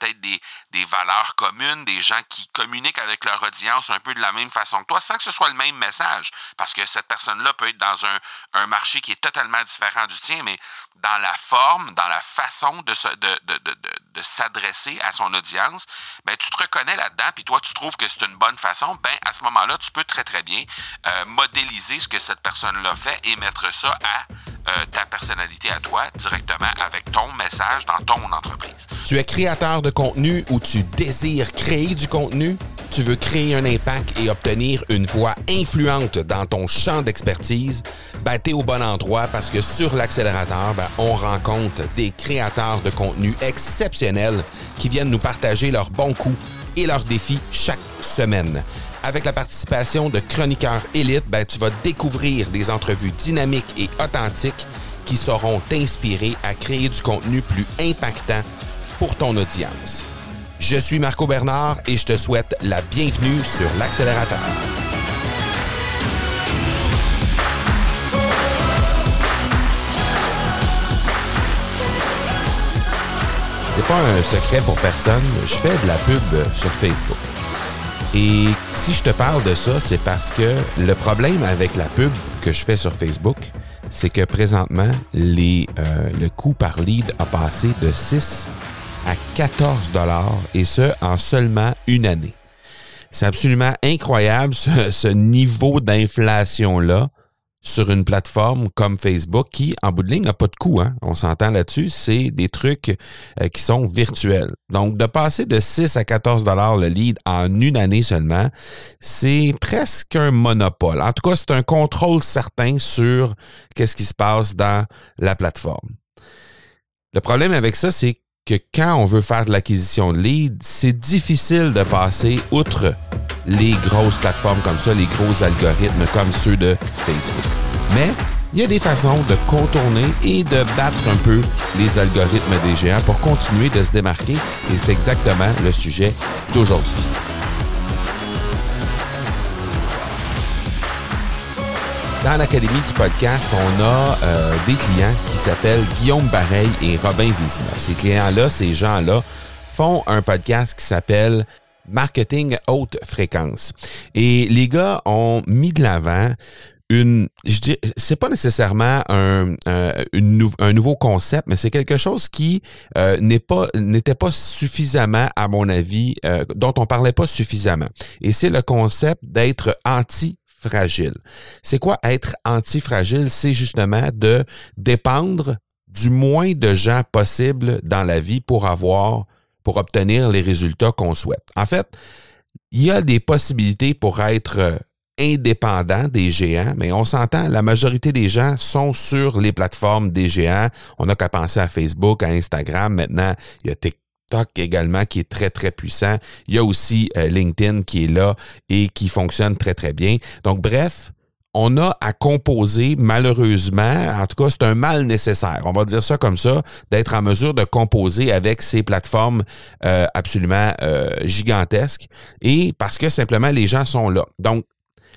peut-être des, des, valeurs communes, des gens qui communiquent avec leur audience un peu de la même façon que toi, sans que ce soit le même message. Parce que cette personne-là peut être dans un, un, marché qui est totalement différent du tien, mais dans la forme, dans la façon de, de, de, de, de s'adresser à son audience, ben, tu te reconnais là-dedans, puis toi, tu trouves que c'est une bonne façon, ben, à ce moment-là, tu peux très, très bien euh, modéliser ce que cette personne-là fait et mettre ça à euh, ta personnalité à toi directement avec ton message dans ton entreprise. Tu es créateur de contenu ou tu désires créer du contenu? Tu veux créer un impact et obtenir une voix influente dans ton champ d'expertise? Ben, au bon endroit parce que sur l'accélérateur, ben, on rencontre des créateurs de contenu exceptionnels qui viennent nous partager leurs bons coups et leurs défis chaque semaine. Avec la participation de chroniqueurs élites, ben, tu vas découvrir des entrevues dynamiques et authentiques qui sauront t'inspirer à créer du contenu plus impactant pour ton audience. Je suis Marco Bernard et je te souhaite la bienvenue sur l'accélérateur. C'est pas un secret pour personne, je fais de la pub sur Facebook. Et si je te parle de ça, c'est parce que le problème avec la pub que je fais sur Facebook, c'est que présentement, les, euh, le coût par lead a passé de 6 à 14 dollars et ce en seulement une année. C'est absolument incroyable ce, ce niveau d'inflation-là sur une plateforme comme Facebook qui, en bout de ligne, n'a pas de coût. Hein? On s'entend là-dessus. C'est des trucs euh, qui sont virtuels. Donc, de passer de 6 à 14 dollars le lead en une année seulement, c'est presque un monopole. En tout cas, c'est un contrôle certain sur qu'est-ce qui se passe dans la plateforme. Le problème avec ça, c'est que quand on veut faire de l'acquisition de leads, c'est difficile de passer outre les grosses plateformes comme ça, les gros algorithmes comme ceux de Facebook. Mais il y a des façons de contourner et de battre un peu les algorithmes des géants pour continuer de se démarquer et c'est exactement le sujet d'aujourd'hui. Dans l'Académie du podcast, on a euh, des clients qui s'appellent Guillaume Bareil et Robin Vizina. Ces clients-là, ces gens-là, font un podcast qui s'appelle Marketing haute fréquence. Et les gars ont mis de l'avant une, je dis, c'est pas nécessairement un, un, un, nouveau concept, mais c'est quelque chose qui euh, n'est pas n'était pas suffisamment, à mon avis, euh, dont on parlait pas suffisamment. Et c'est le concept d'être anti C'est quoi être antifragile? C'est justement de dépendre du moins de gens possible dans la vie pour avoir, pour obtenir les résultats qu'on souhaite. En fait, il y a des possibilités pour être indépendant des géants, mais on s'entend, la majorité des gens sont sur les plateformes des géants. On n'a qu'à penser à Facebook, à Instagram. Maintenant, il y a TikTok également qui est très, très puissant. Il y a aussi euh, LinkedIn qui est là et qui fonctionne très, très bien. Donc, bref, on a à composer, malheureusement, en tout cas, c'est un mal nécessaire, on va dire ça comme ça, d'être en mesure de composer avec ces plateformes euh, absolument euh, gigantesques et parce que simplement les gens sont là. Donc,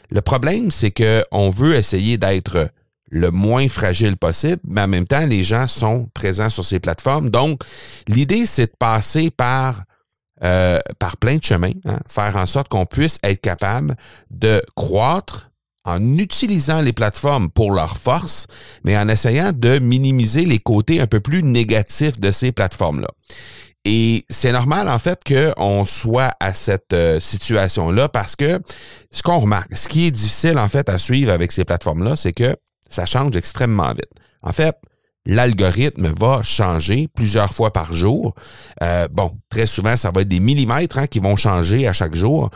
le problème, c'est que on veut essayer d'être le moins fragile possible, mais en même temps, les gens sont présents sur ces plateformes. Donc, l'idée, c'est de passer par euh, par plein de chemins, hein, faire en sorte qu'on puisse être capable de croître en utilisant les plateformes pour leur force, mais en essayant de minimiser les côtés un peu plus négatifs de ces plateformes-là. Et c'est normal, en fait, qu'on soit à cette euh, situation-là parce que ce qu'on remarque, ce qui est difficile, en fait, à suivre avec ces plateformes-là, c'est que ça change extrêmement vite. En fait, l'algorithme va changer plusieurs fois par jour. Euh, bon, très souvent, ça va être des millimètres hein, qui vont changer à chaque jour.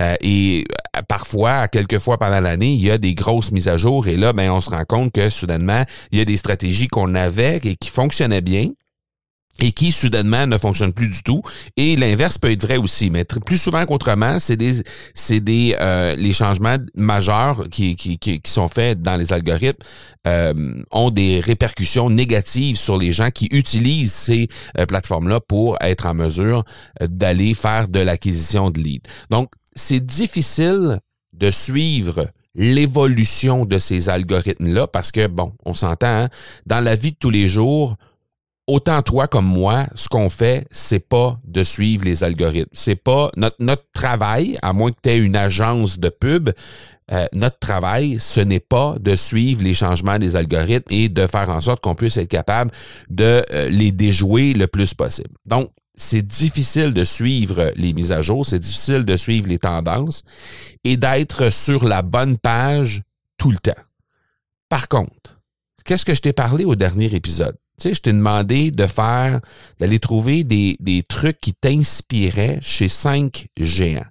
Euh, et euh, parfois, quelques fois pendant l'année, il y a des grosses mises à jour. Et là, ben, on se rend compte que soudainement, il y a des stratégies qu'on avait et qui fonctionnaient bien et qui soudainement ne fonctionne plus du tout. Et l'inverse peut être vrai aussi, mais plus souvent qu'autrement, c'est des c'est des euh, les changements majeurs qui, qui, qui, sont faits dans les algorithmes euh, ont des répercussions négatives sur les gens qui utilisent ces euh, plateformes-là pour être en mesure d'aller faire de l'acquisition de leads. Donc, c'est difficile de suivre l'évolution de ces algorithmes-là parce que, bon, on s'entend, hein, dans la vie de tous les jours, autant toi comme moi, ce qu'on fait, c'est pas de suivre les algorithmes. C'est pas notre, notre travail, à moins que tu aies une agence de pub, euh, notre travail, ce n'est pas de suivre les changements des algorithmes et de faire en sorte qu'on puisse être capable de euh, les déjouer le plus possible. Donc, c'est difficile de suivre les mises à jour, c'est difficile de suivre les tendances et d'être sur la bonne page tout le temps. Par contre, qu'est-ce que je t'ai parlé au dernier épisode? Je t'ai demandé de faire, d'aller trouver des, des trucs qui t'inspiraient chez cinq géants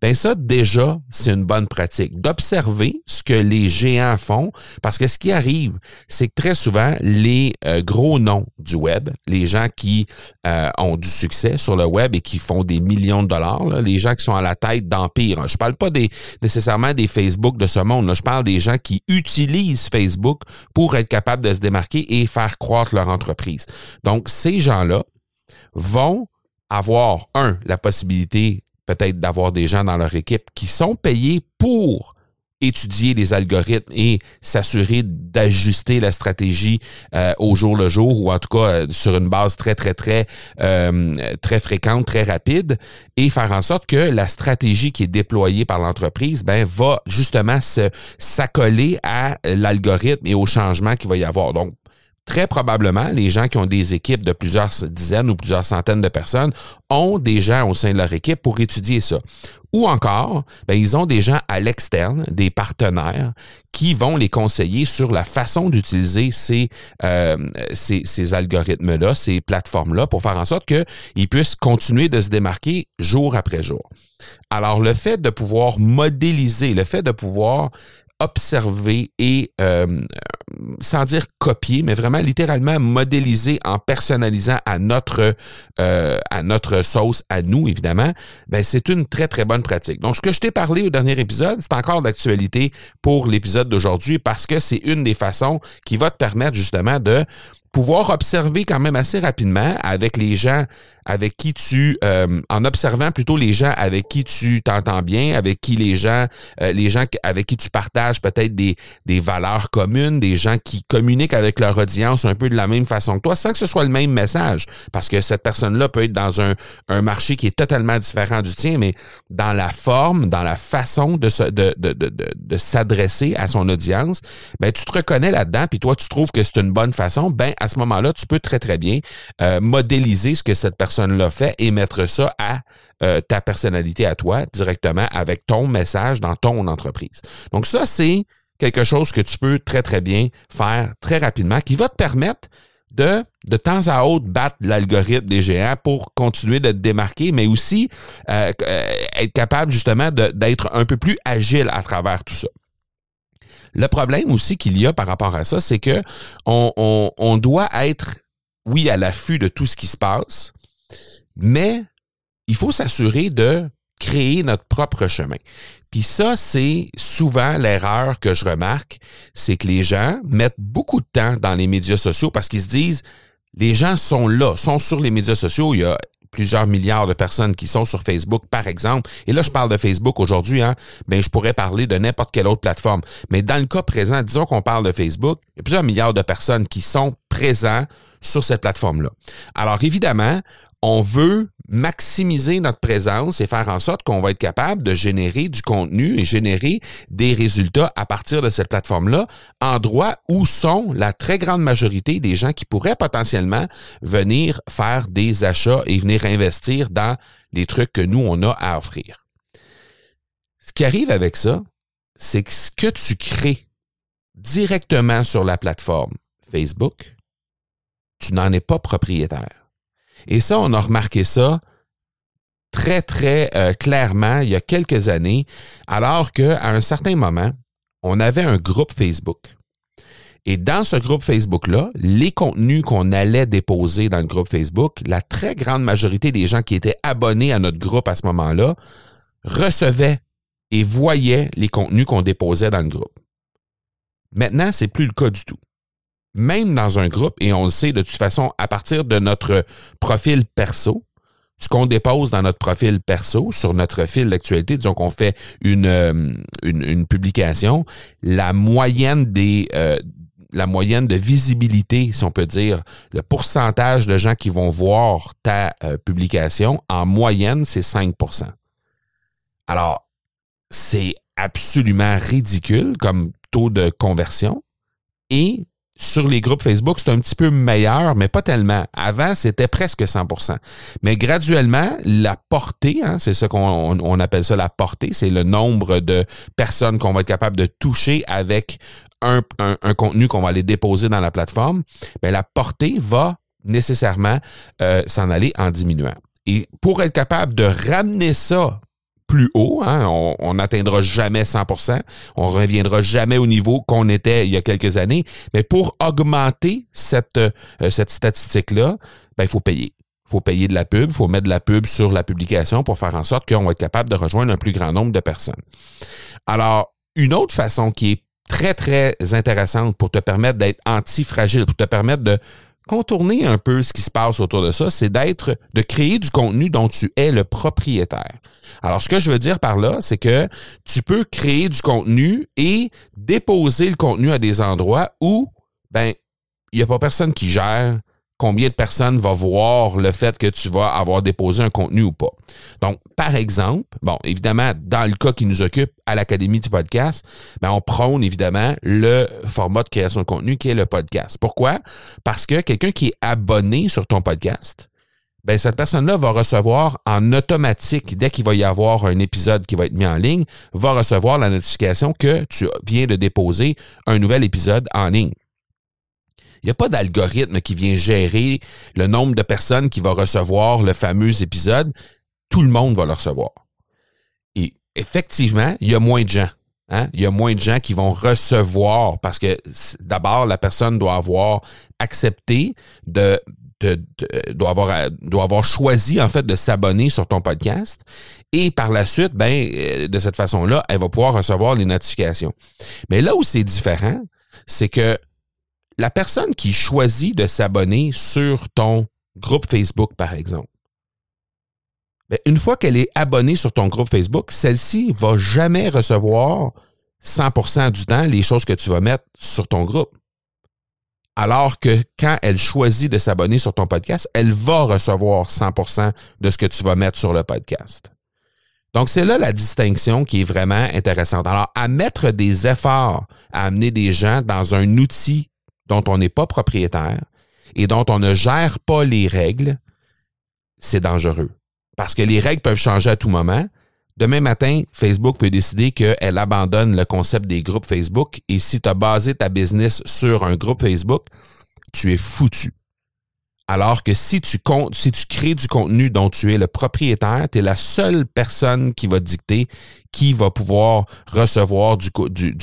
ben ça déjà, c'est une bonne pratique d'observer ce que les géants font parce que ce qui arrive, c'est que très souvent les euh, gros noms du web, les gens qui euh, ont du succès sur le web et qui font des millions de dollars, les gens qui sont à la tête d'empire. Je parle pas des nécessairement des Facebook de ce monde, là. je parle des gens qui utilisent Facebook pour être capables de se démarquer et faire croître leur entreprise. Donc ces gens-là vont avoir, un, la possibilité peut-être d'avoir des gens dans leur équipe qui sont payés pour étudier les algorithmes et s'assurer d'ajuster la stratégie euh, au jour le jour ou en tout cas euh, sur une base très très très euh, très fréquente, très rapide et faire en sorte que la stratégie qui est déployée par l'entreprise ben va justement se s'accoler à l'algorithme et au changement qu'il va y avoir. Donc très probablement, les gens qui ont des équipes de plusieurs dizaines ou plusieurs centaines de personnes ont des gens au sein de leur équipe pour étudier ça. Ou encore, ben, ils ont des gens à l'externe, des partenaires, qui vont les conseiller sur la façon d'utiliser ces, euh, ces, ces algorithmes-là, ces plateformes-là, pour faire en sorte qu'ils puissent continuer de se démarquer jour après jour. Alors, le fait de pouvoir modéliser, le fait de pouvoir observer et, euh, sans dire copier, mais vraiment littéralement modéliser en personnalisant à notre, euh, à notre sauce, à nous évidemment, ben c'est une très très bonne pratique. Donc ce que je t'ai parlé au dernier épisode, c'est encore d'actualité pour l'épisode d'aujourd'hui parce que c'est une des façons qui va te permettre justement de pouvoir observer quand même assez rapidement avec les gens avec qui tu, euh, en observant plutôt les gens avec qui tu t'entends bien, avec qui les gens, euh, les gens avec qui tu partages peut-être des, des valeurs communes, des gens qui communiquent avec leur audience un peu de la même façon que toi, sans que ce soit le même message, parce que cette personne-là peut être dans un, un marché qui est totalement différent du tien, mais dans la forme, dans la façon de, se, de, de, de, de, s'adresser à son audience, ben tu te reconnais là-dedans, puis toi tu trouves que c'est une bonne façon, ben à ce moment-là, tu peux très très bien euh, modéliser ce que cette personne l'a fait et mettre ça à euh, ta personnalité à toi directement avec ton message dans ton entreprise. Donc ça, c'est quelque chose que tu peux très, très bien faire très rapidement qui va te permettre de, de temps à autre, battre l'algorithme des géants pour continuer de te démarquer, mais aussi euh, euh, être capable justement d'être un peu plus agile à travers tout ça. Le problème aussi qu'il y a par rapport à ça, c'est que on, on, on doit être, oui, à l'affût de tout ce qui se passe, mais il faut s'assurer de créer notre propre chemin. Puis ça, c'est souvent l'erreur que je remarque, c'est que les gens mettent beaucoup de temps dans les médias sociaux parce qu'ils se disent, les gens sont là, sont sur les médias sociaux, il y a plusieurs milliards de personnes qui sont sur Facebook, par exemple. Et là, je parle de Facebook aujourd'hui, hein, ben, je pourrais parler de n'importe quelle autre plateforme. Mais dans le cas présent, disons qu'on parle de Facebook, il y a plusieurs milliards de personnes qui sont présents sur cette plateforme-là. Alors, évidemment, on veut maximiser notre présence et faire en sorte qu'on va être capable de générer du contenu et générer des résultats à partir de cette plateforme-là, endroit où sont la très grande majorité des gens qui pourraient potentiellement venir faire des achats et venir investir dans les trucs que nous, on a à offrir. Ce qui arrive avec ça, c'est que ce que tu crées directement sur la plateforme Facebook, tu n'en es pas propriétaire. Et ça, on a remarqué ça très, très euh, clairement il y a quelques années, alors qu'à un certain moment, on avait un groupe Facebook. Et dans ce groupe Facebook-là, les contenus qu'on allait déposer dans le groupe Facebook, la très grande majorité des gens qui étaient abonnés à notre groupe à ce moment-là recevaient et voyaient les contenus qu'on déposait dans le groupe. Maintenant, c'est plus le cas du tout même dans un groupe, et on le sait de toute façon, à partir de notre profil perso, ce qu'on dépose dans notre profil perso, sur notre fil d'actualité, disons qu'on fait une, euh, une, publication, la moyenne des, euh, la moyenne de visibilité, si on peut dire, le pourcentage de gens qui vont voir ta euh, publication, en moyenne, c'est 5% Alors, c'est absolument ridicule comme taux de conversion. Et sur les groupes Facebook, c'est un petit peu meilleur, mais pas tellement. Avant, c'était presque 100%. Mais graduellement, la portée, hein, c'est ça qu'on on appelle ça la portée, c'est le nombre de personnes qu'on va être capable de toucher avec un, un, contenu qu'on va aller déposer dans la plateforme. Mais la portée va nécessairement euh, s'en aller en diminuant. Et pour être capable de ramener ça plus haut. Hein? On n'atteindra jamais 100%. On reviendra jamais au niveau qu'on était il y a quelques années. Mais pour augmenter cette, euh, cette statistique-là, ben, il faut payer. Il faut payer de la pub, il faut mettre de la pub sur la publication pour faire en sorte qu'on va être capable de rejoindre un plus grand nombre de personnes. Alors, une autre façon qui est très, très intéressante pour te permettre d'être anti-fragile, pour te permettre de contourner un peu ce qui se passe autour de ça, c'est d'être, de créer du contenu dont tu es le propriétaire. Alors, ce que je veux dire par là, c'est que tu peux créer du contenu et déposer le contenu à des endroits où, ben, il n'y a pas personne qui gère combien de personnes vont voir le fait que tu vas avoir déposé un contenu ou pas. Donc, par exemple, bon, évidemment, dans le cas qui nous occupe à l'Académie du podcast, ben, on prône évidemment le format de création de contenu qui est le podcast. Pourquoi? Parce que quelqu'un qui est abonné sur ton podcast, ben, cette personne-là va recevoir en automatique, dès qu'il va y avoir un épisode qui va être mis en ligne, va recevoir la notification que tu viens de déposer un nouvel épisode en ligne. Il n'y a pas d'algorithme qui vient gérer le nombre de personnes qui vont recevoir le fameux épisode. Tout le monde va le recevoir. Et effectivement, il y a moins de gens. Hein? Il y a moins de gens qui vont recevoir parce que d'abord, la personne doit avoir accepté de, de, doit, avoir, doit avoir choisi en fait de s'abonner sur ton podcast et par la suite, ben, euh, de cette façon-là, elle va pouvoir recevoir les notifications. Mais là où c'est différent, c'est que la personne qui choisit de s'abonner sur ton groupe Facebook, par exemple, ben, une fois qu'elle est abonnée sur ton groupe Facebook, celle-ci va jamais recevoir 100% du temps les choses que tu vas mettre sur ton groupe. Alors que quand elle choisit de s'abonner sur ton podcast, elle va recevoir 100% de ce que tu vas mettre sur le podcast. Donc, c'est là la distinction qui est vraiment intéressante. Alors, à mettre des efforts à amener des gens dans un outil dont on n'est pas propriétaire et dont on ne gère pas les règles, c'est dangereux. Parce que les règles peuvent changer à tout moment. Demain matin, Facebook peut décider qu'elle abandonne le concept des groupes Facebook et si tu as basé ta business sur un groupe Facebook, tu es foutu. Alors que si tu, crées du contenu dont tu es le propriétaire, tu es la seule personne qui va dicter qui va pouvoir recevoir du,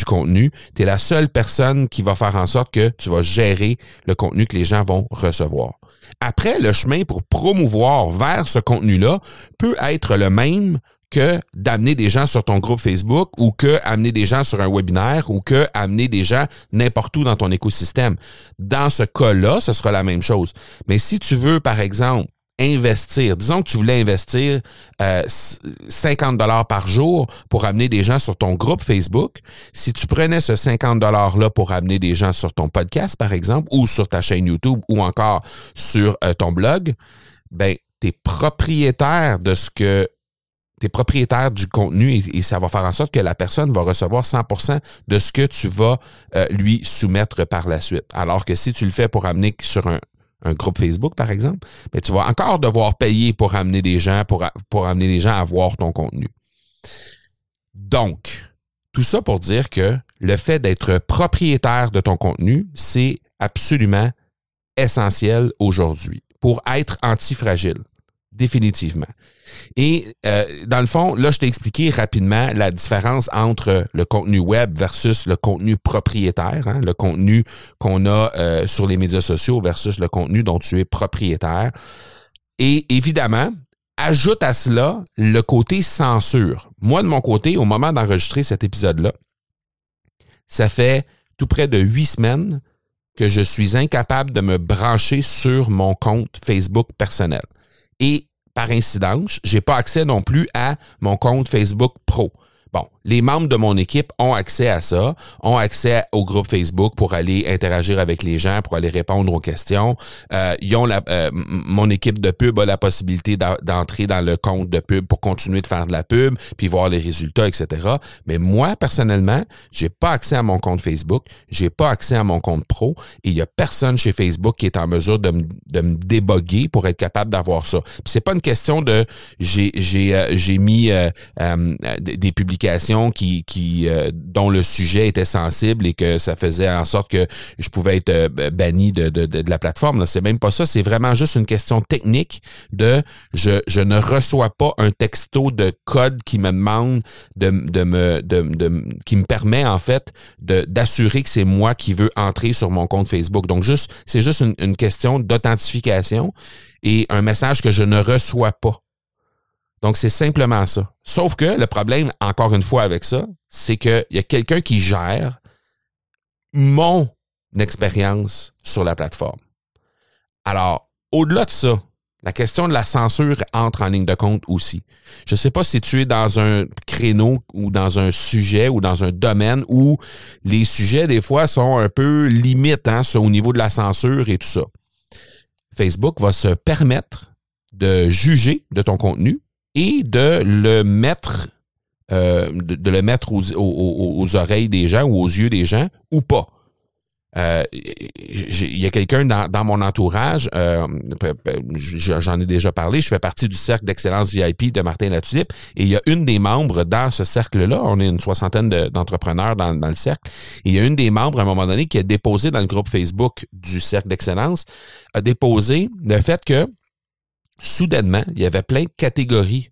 contenu. Tu es la seule personne qui va faire en sorte que tu vas gérer le contenu que les gens vont recevoir. Après, le chemin pour promouvoir vers ce contenu-là peut être le même que d'amener des gens sur ton groupe Facebook ou que amener des gens sur un webinaire ou que amener des gens n'importe où dans ton écosystème. Dans ce cas-là, ce sera la même chose. Mais si tu veux, par exemple, investir, disons que tu voulais investir 50 euh, dollars par jour pour amener des gens sur ton groupe Facebook, si tu prenais ce 50 dollars là pour amener des gens sur ton podcast par exemple ou sur ta chaîne YouTube ou encore sur euh, ton blog, ben tu es propriétaire de ce que tu es propriétaire du contenu et, ça va faire en sorte que la personne va recevoir 100% de ce que tu vas euh, lui soumettre par la suite. Alors que si tu le fais pour amener sur un, groupe Facebook, par exemple, mais tu vas encore devoir payer pour amener des gens, pour, pour amener des gens à voir ton contenu. Donc, tout ça pour dire que le fait d'être propriétaire de ton contenu, c'est absolument essentiel aujourd'hui pour être antifragile, définitivement. Et euh, dans le fond, là, je t'ai expliqué rapidement la différence entre le contenu web versus le contenu propriétaire, hein, le contenu qu'on a euh, sur les médias sociaux versus le contenu dont tu es propriétaire. Et évidemment, ajoute à cela le côté censure. Moi, de mon côté, au moment d'enregistrer cet épisode-là, ça fait tout près de huit semaines que je suis incapable de me brancher sur mon compte Facebook personnel. Et par incidence, j'ai pas accès non plus à mon compte Facebook Pro. Bon, les membres de mon équipe ont accès à ça, ont accès au groupe Facebook pour aller interagir avec les gens, pour aller répondre aux questions. Euh, ils ont la, euh, mon équipe de pub a la possibilité d'entrer dans le compte de pub pour continuer de faire de la pub, puis voir les résultats, etc. Mais moi, personnellement, j'ai pas accès à mon compte Facebook, j'ai pas accès à mon compte pro, et il y a personne chez Facebook qui est en mesure de me, de déboguer pour être capable d'avoir ça. Puis c'est pas une question de j'ai j'ai euh, j'ai mis des publications qui, qui euh, dont le sujet était sensible et que ça faisait en sorte que je pouvais être euh, banni de, de, de, la plateforme. C'est même pas ça. C'est vraiment juste une question technique de je, je ne reçois pas un texto de code qui me demande de, de me de, de, qui me permet en fait d'assurer que c'est moi qui veux entrer sur mon compte Facebook. Donc juste c'est juste une question d'authentification et un message que je ne reçois pas. Donc, c'est simplement ça. Sauf que le problème, encore une fois avec ça, c'est qu'il y a quelqu'un qui gère mon expérience sur la plateforme. Alors, au-delà de ça, la question de la censure entre en ligne de compte aussi. Je ne sais pas si tu es dans un créneau ou dans un sujet ou dans un domaine où les sujets, des fois, sont un peu limites hein, au niveau de la censure et tout ça. Facebook va se permettre de juger de ton contenu et de le mettre euh, de, le mettre aux, aux, oreilles des gens ou aux yeux des gens ou pas. Euh, il y a quelqu'un dans, dans, mon entourage, euh, j'en ai déjà parlé, je fais partie du cercle d'excellence VIP de Martin Latulippe, et il y a une des membres dans ce cercle-là, on est une soixantaine d'entrepreneurs dans, dans, le cercle, et il y a une des membres à un moment donné qui a déposé dans le groupe Facebook du cercle d'excellence, a déposé le fait que soudainement, il y avait plein de catégories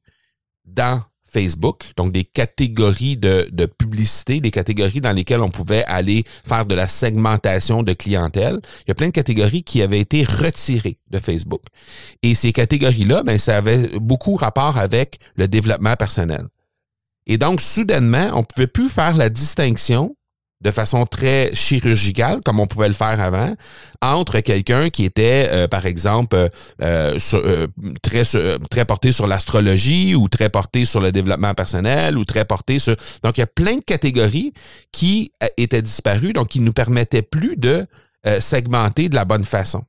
dans Facebook, donc des catégories de, publicité, des catégories dans lesquelles on pouvait aller faire de la segmentation de clientèle. Il y a plein de catégories qui avaient été retirées de Facebook. Et ces catégories-là, ben, ça avait beaucoup rapport avec le développement personnel. Et donc, soudainement, on ne pouvait plus faire la distinction de façon très chirurgicale, comme on pouvait le faire avant, entre quelqu'un qui était, euh, par exemple, euh, euh, très, très porté sur l'astrologie ou très porté sur le développement personnel ou très porté sur... Donc, il y a plein de catégories qui étaient disparues, donc qui ne nous permettaient plus de segmenter de la bonne façon.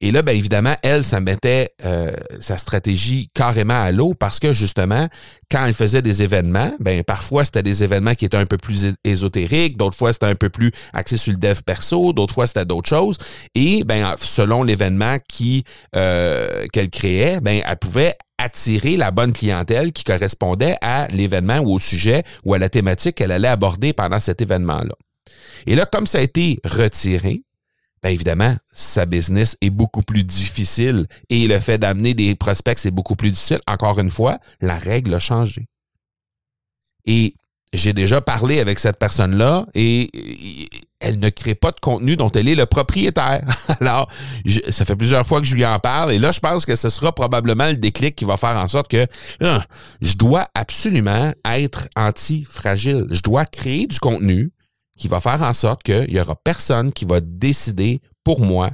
Et là, bien évidemment, elle, ça mettait euh, sa stratégie carrément à l'eau parce que justement, quand elle faisait des événements, ben parfois c'était des événements qui étaient un peu plus ésotériques, d'autres fois c'était un peu plus axé sur le dev perso, d'autres fois c'était d'autres choses. Et ben selon l'événement qui euh, qu'elle créait, ben elle pouvait attirer la bonne clientèle qui correspondait à l'événement ou au sujet ou à la thématique qu'elle allait aborder pendant cet événement-là. Et là, comme ça a été retiré, bien évidemment, sa business est beaucoup plus difficile et le fait d'amener des prospects, c'est beaucoup plus difficile. Encore une fois, la règle a changé. Et j'ai déjà parlé avec cette personne-là et elle ne crée pas de contenu dont elle est le propriétaire. Alors, ça fait plusieurs fois que je lui en parle et là, je pense que ce sera probablement le déclic qui va faire en sorte que je dois absolument être anti-fragile. Je dois créer du contenu qui va faire en sorte qu'il n'y aura personne qui va décider pour moi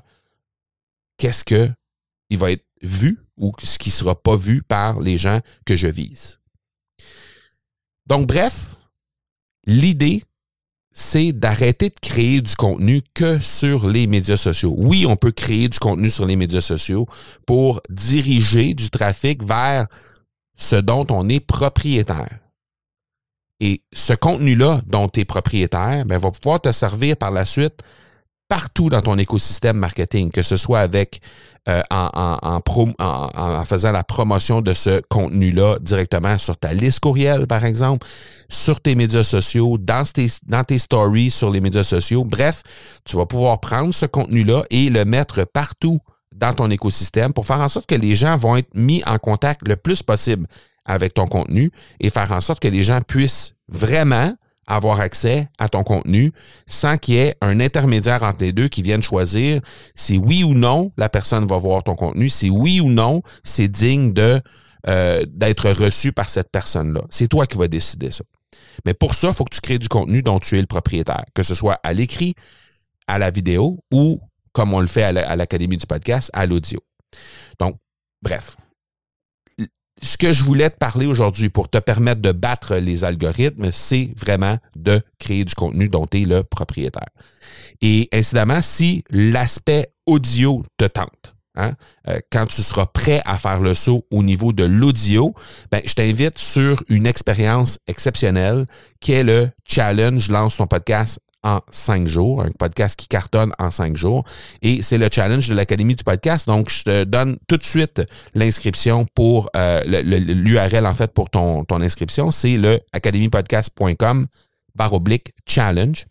qu'est-ce que il va être vu ou ce qui ne sera pas vu par les gens que je vise. Donc, bref, l'idée, c'est d'arrêter de créer du contenu que sur les médias sociaux. Oui, on peut créer du contenu sur les médias sociaux pour diriger du trafic vers ce dont on est propriétaire. Et ce contenu-là dont tu es propriétaire ben, va pouvoir te servir par la suite partout dans ton écosystème marketing, que ce soit avec euh, en, en, faisant la promotion de ce contenu-là directement sur ta liste courriel, par exemple, sur tes médias sociaux, dans tes, dans tes stories sur les médias sociaux. Bref, tu vas pouvoir prendre ce contenu-là et le mettre partout dans ton écosystème pour faire en sorte que les gens vont être mis en contact le plus possible avec ton contenu et faire en sorte que les gens puissent vraiment avoir accès à ton contenu sans qu'il y ait un intermédiaire entre les deux qui vienne choisir si oui ou non la personne va voir ton contenu, si oui ou non c'est digne euh, d'être reçu par cette personne-là. C'est toi qui vas décider ça. Mais pour ça, il faut que tu crées du contenu dont tu es le propriétaire, que ce soit à l'écrit, à la vidéo ou, comme on le fait à l'Académie du podcast, à l'audio. Donc, bref, ce que je voulais te parler aujourd'hui pour te permettre de battre les algorithmes, c'est vraiment de créer du contenu dont tu es le propriétaire. Et incidemment, si l'aspect audio te tente, hein, euh, quand tu seras prêt à faire le saut au niveau de l'audio, ben, je t'invite sur une expérience exceptionnelle qui est le challenge Lance ton podcast en cinq jours, un podcast qui cartonne en cinq jours. Et c'est le challenge de l'Académie du podcast. Donc, je te donne tout de suite l'inscription pour euh, l'URL, en fait, pour ton, ton inscription. C'est le academypodcast.com barre oblique challenge.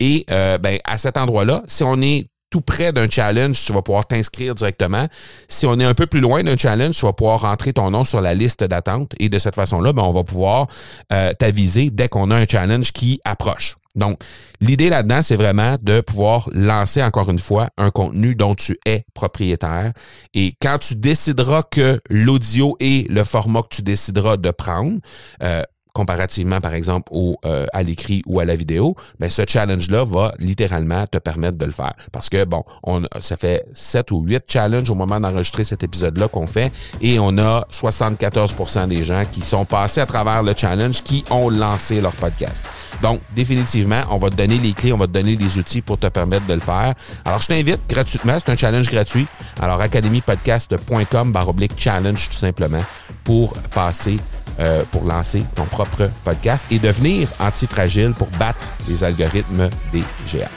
Et euh, ben, à cet endroit-là, si on est tout près d'un challenge, tu vas pouvoir t'inscrire directement. Si on est un peu plus loin d'un challenge, tu vas pouvoir rentrer ton nom sur la liste d'attente et de cette façon-là, ben, on va pouvoir euh, t'aviser dès qu'on a un challenge qui approche. Donc, l'idée là-dedans, c'est vraiment de pouvoir lancer encore une fois un contenu dont tu es propriétaire. Et quand tu décideras que l'audio est le format que tu décideras de prendre, euh, comparativement, par exemple, au, euh, à l'écrit ou à la vidéo, ben, ce challenge-là va littéralement te permettre de le faire. Parce que, bon, on, ça fait sept ou huit challenges au moment d'enregistrer cet épisode-là qu'on fait et on a 74% des gens qui sont passés à travers le challenge qui ont lancé leur podcast. Donc, définitivement, on va te donner les clés, on va te donner les outils pour te permettre de le faire. Alors, je t'invite gratuitement, c'est un challenge gratuit. Alors, academypodcast.com oblique challenge tout simplement pour passer euh, pour lancer ton propre podcast et devenir antifragile pour battre les algorithmes des géants.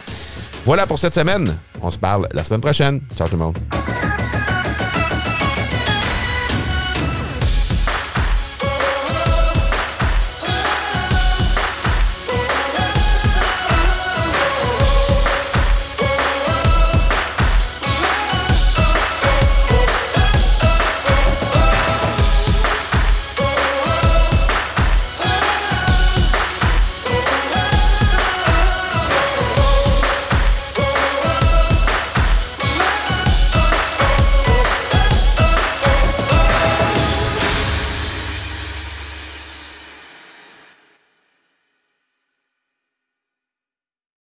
Voilà pour cette semaine. On se parle la semaine prochaine. Ciao tout le monde.